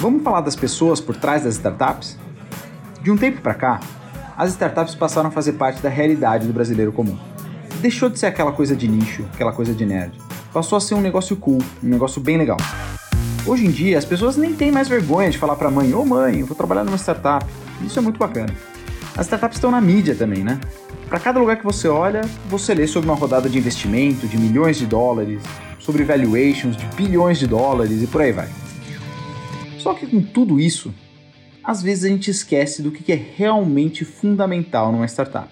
Vamos falar das pessoas por trás das startups? De um tempo para cá, as startups passaram a fazer parte da realidade do brasileiro comum. Deixou de ser aquela coisa de nicho, aquela coisa de nerd. Passou a ser um negócio cool, um negócio bem legal. Hoje em dia, as pessoas nem têm mais vergonha de falar para mãe: Ô oh, mãe, eu vou trabalhar numa startup. Isso é muito bacana. As startups estão na mídia também, né? Para cada lugar que você olha, você lê sobre uma rodada de investimento de milhões de dólares, sobre valuations de bilhões de dólares e por aí vai. Só que com tudo isso, às vezes a gente esquece do que é realmente fundamental numa startup.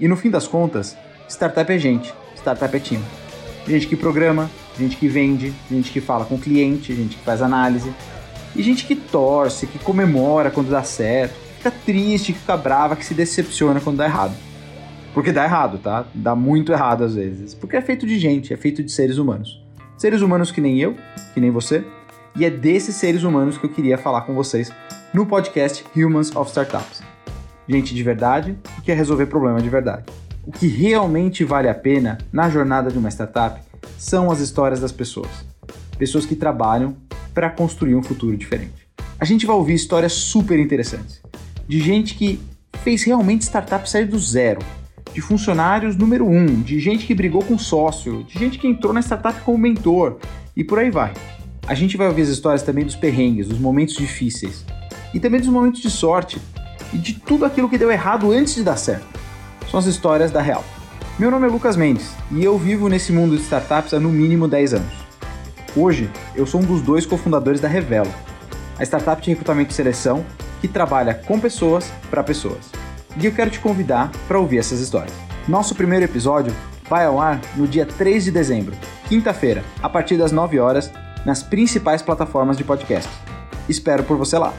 E no fim das contas, startup é gente, startup é time. Gente que programa, gente que vende, gente que fala com o cliente, gente que faz análise, e gente que torce, que comemora quando dá certo, que fica triste, que fica brava, que se decepciona quando dá errado. Porque dá errado, tá? Dá muito errado às vezes. Porque é feito de gente, é feito de seres humanos. Seres humanos que nem eu, que nem você, e é desses seres humanos que eu queria falar com vocês no podcast Humans of Startups. Gente de verdade que quer resolver problema de verdade. O que realmente vale a pena na jornada de uma startup são as histórias das pessoas. Pessoas que trabalham para construir um futuro diferente. A gente vai ouvir histórias super interessantes de gente que fez realmente startup sair do zero, de funcionários número um, de gente que brigou com sócio, de gente que entrou na startup como mentor e por aí vai. A gente vai ouvir as histórias também dos perrengues, dos momentos difíceis e também dos momentos de sorte e de tudo aquilo que deu errado antes de dar certo. São as histórias da Real. Meu nome é Lucas Mendes e eu vivo nesse mundo de startups há no mínimo 10 anos. Hoje, eu sou um dos dois cofundadores da Revelo, a startup de recrutamento e seleção que trabalha com pessoas para pessoas. E eu quero te convidar para ouvir essas histórias. Nosso primeiro episódio vai ao ar no dia 3 de dezembro, quinta-feira, a partir das 9 horas, nas principais plataformas de podcast. Espero por você lá.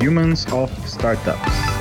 Humans of Startups.